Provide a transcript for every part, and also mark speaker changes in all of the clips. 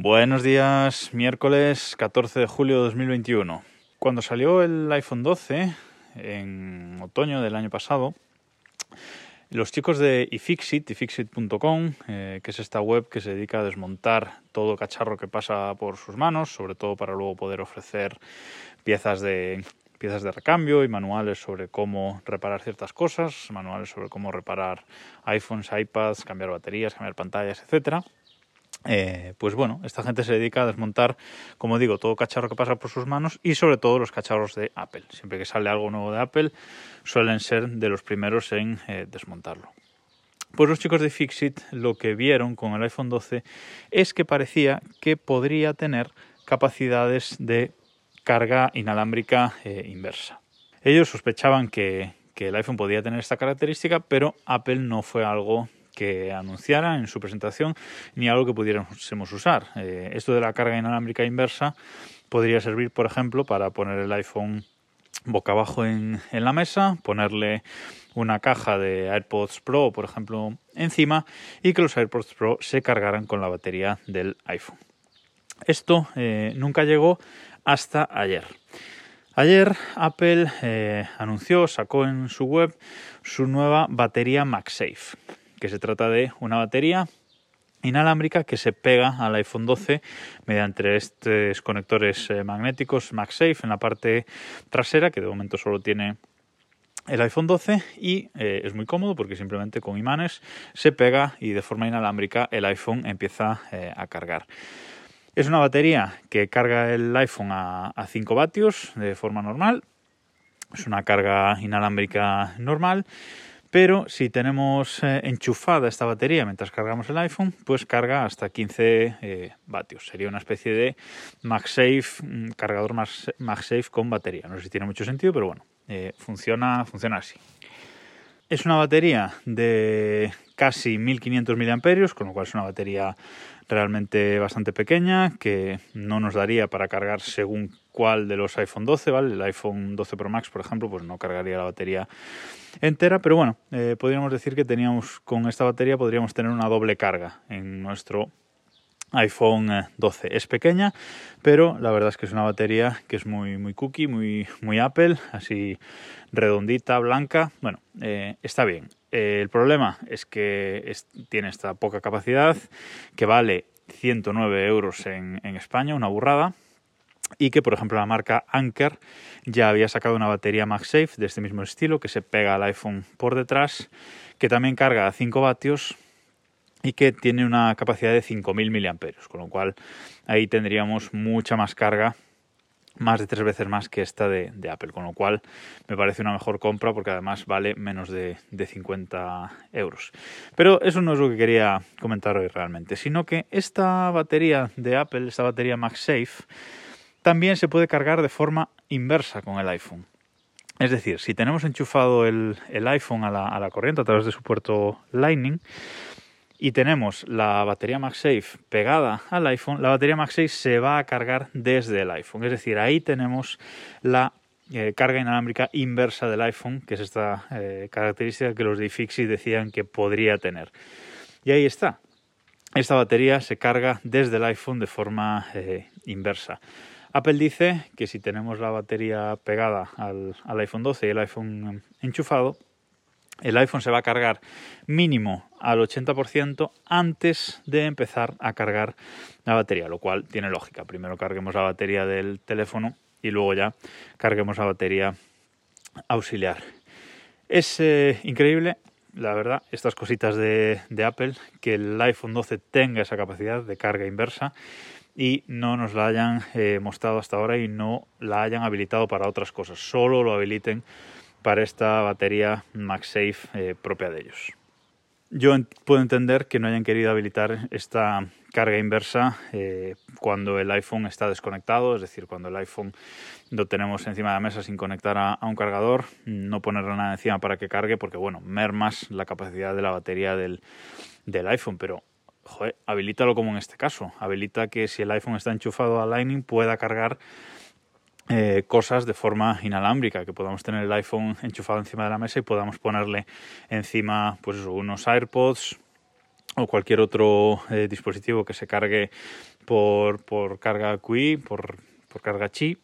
Speaker 1: Buenos días, miércoles 14 de julio de 2021. Cuando salió el iPhone 12 en otoño del año pasado, los chicos de iFixit, ifixit.com, eh, que es esta web que se dedica a desmontar todo cacharro que pasa por sus manos, sobre todo para luego poder ofrecer piezas de piezas de recambio y manuales sobre cómo reparar ciertas cosas, manuales sobre cómo reparar iPhones, iPads, cambiar baterías, cambiar pantallas, etcétera. Eh, pues bueno, esta gente se dedica a desmontar, como digo, todo cacharro que pasa por sus manos y sobre todo los cacharros de Apple. Siempre que sale algo nuevo de Apple, suelen ser de los primeros en eh, desmontarlo. Pues los chicos de Fixit lo que vieron con el iPhone 12 es que parecía que podría tener capacidades de carga inalámbrica eh, inversa. Ellos sospechaban que, que el iPhone podía tener esta característica, pero Apple no fue algo que anunciara en su presentación ni algo que pudiéramos usar. Eh, esto de la carga inalámbrica inversa podría servir, por ejemplo, para poner el iPhone boca abajo en, la mesa, ponerle una caja de AirPods Pro, por ejemplo, encima y que los AirPods Pro se cargaran con la batería del iPhone. Esto eh, nunca llegó hasta ayer. Ayer Apple eh, anunció, sacó en su web su nueva batería MagSafe que se trata de una batería inalámbrica que se pega al iPhone 12 mediante estos conectores eh, magnéticos MagSafe en la parte trasera, que de momento solo tiene el iPhone 12 y eh, es muy cómodo porque simplemente con imanes se pega y de forma inalámbrica el iPhone empieza eh, a cargar. Es una batería que carga el iPhone a, a 5 vatios de forma normal. Es una carga inalámbrica normal pero si tenemos eh, enchufada esta batería mientras cargamos el iPhone, pues carga hasta 15 eh, vatios. Sería una especie de MagSafe, mm, cargador MagSafe con batería. No sé si tiene mucho sentido, pero bueno, eh, funciona, funciona así. Es una batería de casi 1500 mAh, con lo cual es una batería realmente bastante pequeña que no nos daría para cargar según cuál de los iPhone 12, ¿vale? El iPhone 12 Pro Max, por ejemplo, pues no cargaría la batería entera, pero bueno, eh, podríamos decir que teníamos con esta batería podríamos tener una doble carga en nuestro iPhone 12. Eh, es pequeña, pero la verdad es que es una batería que es muy, muy cookie, muy, muy Apple, así redondita, blanca. Bueno, eh, está bien. El problema es que tiene esta poca capacidad, que vale 109 euros en España, una burrada y que por ejemplo la marca Anker ya había sacado una batería MagSafe de este mismo estilo que se pega al iPhone por detrás, que también carga a 5 vatios y que tiene una capacidad de 5.000 mAh, con lo cual ahí tendríamos mucha más carga, más de tres veces más que esta de, Apple, con lo cual me parece una mejor compra porque además vale menos de, de 50 euros. Pero eso no es lo que quería comentar hoy realmente, sino que esta batería de Apple, esta batería MagSafe, también se puede cargar de forma inversa con el iPhone. Es decir, si tenemos enchufado el, iPhone a la, corriente a través de su puerto Lightning, y tenemos la batería MagSafe pegada al iPhone, la batería MagSafe se va a cargar desde el iPhone. Es decir, ahí tenemos la eh, carga inalámbrica inversa del iPhone, que es esta eh, característica que los de iFixit decían que podría tener. Y ahí está. Esta batería se carga desde el iPhone de forma eh, inversa. Apple dice que si tenemos la batería pegada al, iPhone 12 y el iPhone enchufado, el iPhone se va a cargar mínimo al 80% antes de empezar a cargar la batería, lo cual tiene lógica. Primero carguemos la batería del teléfono y luego ya carguemos la batería auxiliar. Es eh, increíble, la verdad, estas cositas de, de Apple, que el iPhone 12 tenga esa capacidad de carga inversa y no nos la hayan eh, mostrado hasta ahora y no la hayan habilitado para otras cosas. Solo lo habiliten para esta batería MagSafe eh, propia de ellos. Yo puedo entender que no hayan querido habilitar esta carga inversa eh, cuando el iPhone está desconectado, es decir, cuando el iPhone lo tenemos encima de la mesa sin conectar a, un cargador, no ponerle nada encima para que cargue, porque bueno, mermas la capacidad de la batería del, del iPhone, pero joder, habilítalo como en este caso, habilita que si el iPhone está enchufado a Lightning pueda cargar eh, cosas de forma inalámbrica, que podamos tener el iPhone enchufado encima de la mesa y podamos ponerle encima pues unos AirPods o cualquier otro eh, dispositivo que se cargue por, por carga QI, por, por carga Qi,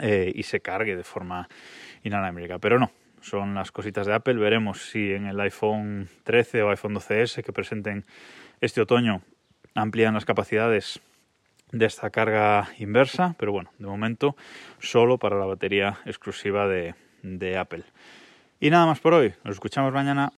Speaker 1: eh, y se cargue de forma inalámbrica. Pero no, son las cositas de Apple. Veremos si en el iPhone 13 o iPhone 12S que presenten este otoño amplían las capacidades de esta carga inversa, pero bueno, de momento solo para la batería exclusiva de, de Apple. Y nada más por hoy, nos escuchamos mañana.